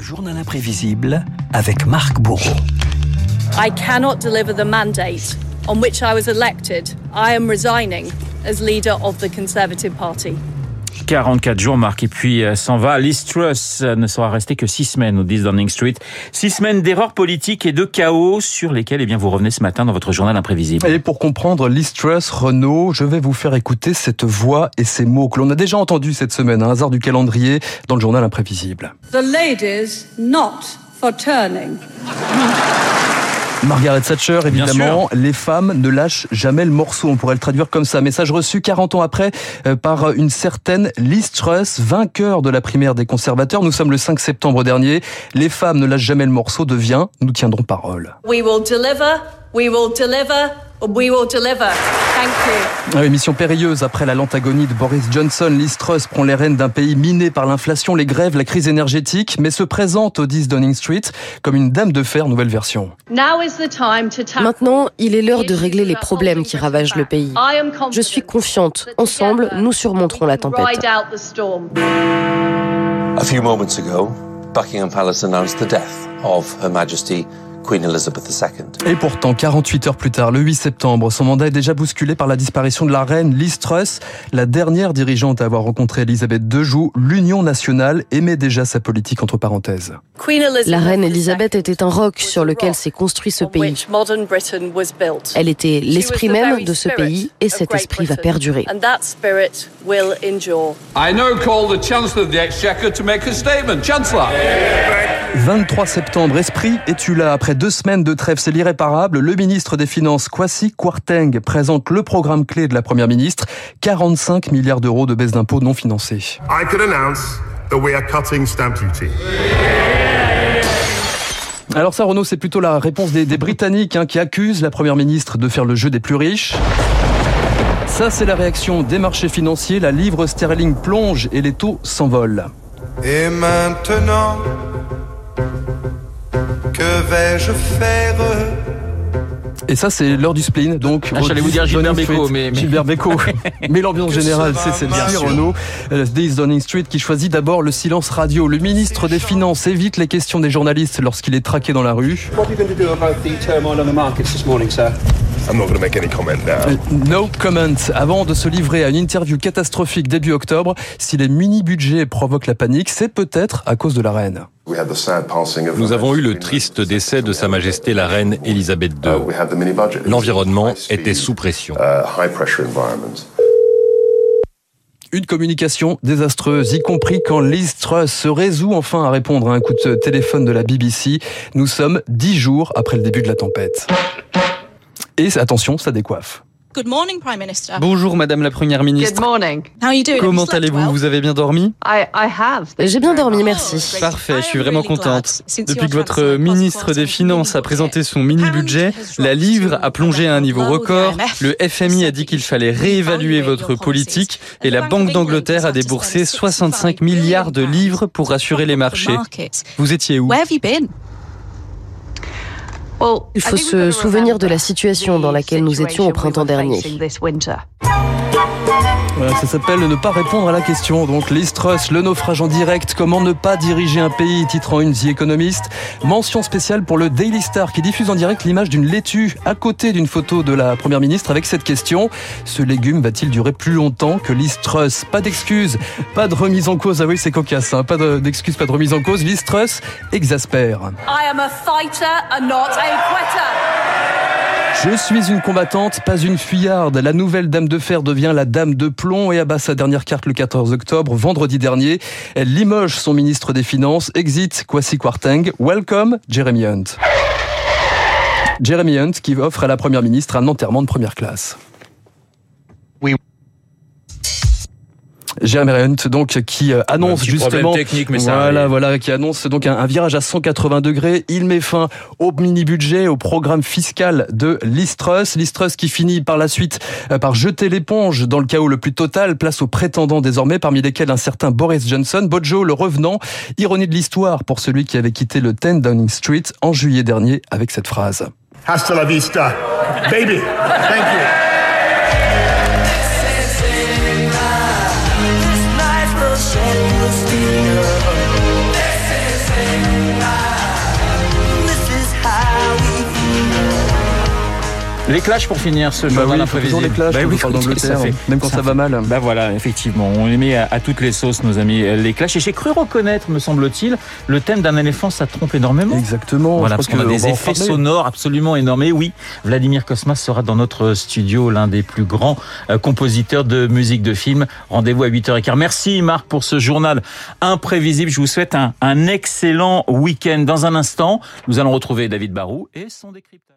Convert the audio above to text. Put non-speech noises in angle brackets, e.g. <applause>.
Journal imprévisible avec Marc Bourreau. I cannot deliver the mandate on which I was elected. I am resigning as leader of the Conservative Party. 44 jours, Marc, et puis euh, s'en va. Liz Truss euh, ne sera resté que 6 semaines au 10 Downing Street. 6 semaines d'erreurs politiques et de chaos sur lesquelles eh bien, vous revenez ce matin dans votre journal imprévisible. Et pour comprendre Liz Truss, Renault, je vais vous faire écouter cette voix et ces mots que l'on a déjà entendus cette semaine, un hasard du calendrier, dans le journal imprévisible. The ladies not for turning. Margaret Thatcher, évidemment, les femmes ne lâchent jamais le morceau, on pourrait le traduire comme ça. Message reçu 40 ans après euh, par une certaine Liz Truss, vainqueur de la primaire des conservateurs. Nous sommes le 5 septembre dernier. Les femmes ne lâchent jamais le morceau devient Nous tiendrons parole. We will deliver, we will deliver, we will deliver. Thank you. Oui, mission périlleuse après la lente agonie de Boris Johnson. Liz Truss prend les rênes d'un pays miné par l'inflation, les grèves, la crise énergétique, mais se présente au 10 Downing Street comme une dame de fer nouvelle version. Now is the time to tackle Maintenant, il est l'heure de régler les problèmes qui ravagent le pays. Je suis confiante. Ensemble, nous surmonterons la tempête. A few moments ago, Buckingham Palace announced the death of Her Majesty Queen Elizabeth II. Et pourtant, 48 heures plus tard, le 8 septembre, son mandat est déjà bousculé par la disparition de la reine Liz Truss. La dernière dirigeante à avoir rencontré Elisabeth II joue l'Union nationale aimait déjà sa politique entre parenthèses. Queen Elizabeth La reine Elisabeth était un roc sur lequel s'est construit ce on pays. which modern Britain was built. Elle était She was l'esprit the même de ce spirit pays et of cet esprit va perdurer. And that spirit will endure. I now call the Chancellor of the Exchequer to make a statement. Chancellor. 23 septembre, Esprit, es-tu là Après deux semaines de trêve, c'est l'irréparable. Le ministre des Finances, Kwasi Kwarteng, présente le programme clé de la Première ministre. 45 milliards d'euros de baisse d'impôts non financés. I can announce that we are cutting stamp duty. Alors ça, Renaud, c'est plutôt la réponse des, des Britanniques hein, qui accusent la Première ministre de faire le jeu des plus riches. Ça, c'est la réaction des marchés financiers. La livre sterling plonge et les taux s'envolent. Et maintenant, vais-je faire Et ça, c'est l'heure du spleen. Donc, Ah, j'allais vous dire 10 Gilbert Bécaud, mais- mais- Gilbert Bécaud. <laughs> mais l'ambiance générale, c'est celle-ci, Renaud. 10 Downing Street qui choisit d'abord le silence radio. Le ministre des Finances évite les questions des journalistes lorsqu'il est traqué dans la rue. What are you going to do about the turmoil on the markets this morning, sir? I'm not going to make any comment now. Euh, No comment. Avant de se livrer à une interview catastrophique début octobre, si les mini-budgets provoquent la panique, c'est peut-être à cause de la reine. Nous avons eu le triste décès de Sa Majesté la Reine Elisabeth Uh, II. L'environnement était sous pression. Uh. Une communication désastreuse, y compris quand Liz Truss se résout enfin à répondre à un coup de téléphone de la BBC. Nous sommes dix jours après le début de la tempête. Et attention, ça décoiffe. Good morning, Prime Minister. Bonjour Madame la Première ministre. morning. How are you doing? Comment allez-vous? Vous avez bien dormi? I, I have. J'ai bien dormi, merci. Parfait, je suis vraiment contente. Depuis que votre ministre des Finances a présenté son mini-budget, la livre a plongé à un niveau record, le FMI a dit qu'il fallait réévaluer votre politique et la Banque d'Angleterre a déboursé 65 milliards de livres pour rassurer les marchés. Vous étiez où Where have you been? Il faut se souvenir de la situation dans laquelle nous étions au printemps dernier. Voilà, ça s'appelle ne pas répondre à la question. Donc Liz le naufrage en direct, comment ne pas diriger un pays, titre en une The Economist. Mention spéciale pour le Daily Star qui diffuse en direct l'image d'une laitue à côté d'une photo de la Première ministre avec cette question. Ce légume va-t-il durer plus longtemps que Liz Pas d'excuses, pas de remise en cause. Ah oui, c'est cocasse, hein. pas de- d'excuses, pas de remise en cause. Liz exaspère. I am a fighter and not a quitter. Je suis une combattante, pas une fuyarde. La nouvelle dame de fer devient la dame de plomb et abat sa dernière carte le 14 octobre, vendredi dernier. Elle limoge son ministre des Finances, exit Kwasi Kwarteng, welcome Jeremy Hunt. Jeremy Hunt qui offre à la première ministre un enterrement de première classe. Jeremy Hunt, donc, qui euh, annonce justement, technique, mais voilà, voilà, qui annonce donc un, un virage à 180 degrés. Il met fin au mini-budget, au programme fiscal de Liz Truss. Liz Truss qui finit par la suite euh, par jeter l'éponge dans le chaos le plus total. Place aux prétendants désormais, parmi lesquels un certain Boris Johnson. Bojo, le revenant. Ironie de l'histoire pour celui qui avait quitté le 10 Downing Street en juillet dernier avec cette phrase. Hasta la vista, baby. Thank you. Les clashs pour finir ce Bah journal oui, toujours les clashs Bah oui, on parle d'Angleterre, même quand ça va mal. Bah voilà, effectivement, on les met à, à toutes les sauces, nos amis, euh, les clashs. Et j'ai cru reconnaître, me semble-t-il, le thème d'un éléphant, ça trompe énormément. Exactement. Voilà, je parce qu'on a des effets sonores absolument énormes. Et oui, Vladimir Kosmas sera dans notre studio, l'un des plus grands euh, compositeurs de musique de film. Rendez-vous à 8h15. Merci Marc pour ce journal imprévisible. Je vous souhaite un, un excellent week-end. Dans un instant, nous allons retrouver David Barou et son décryptage.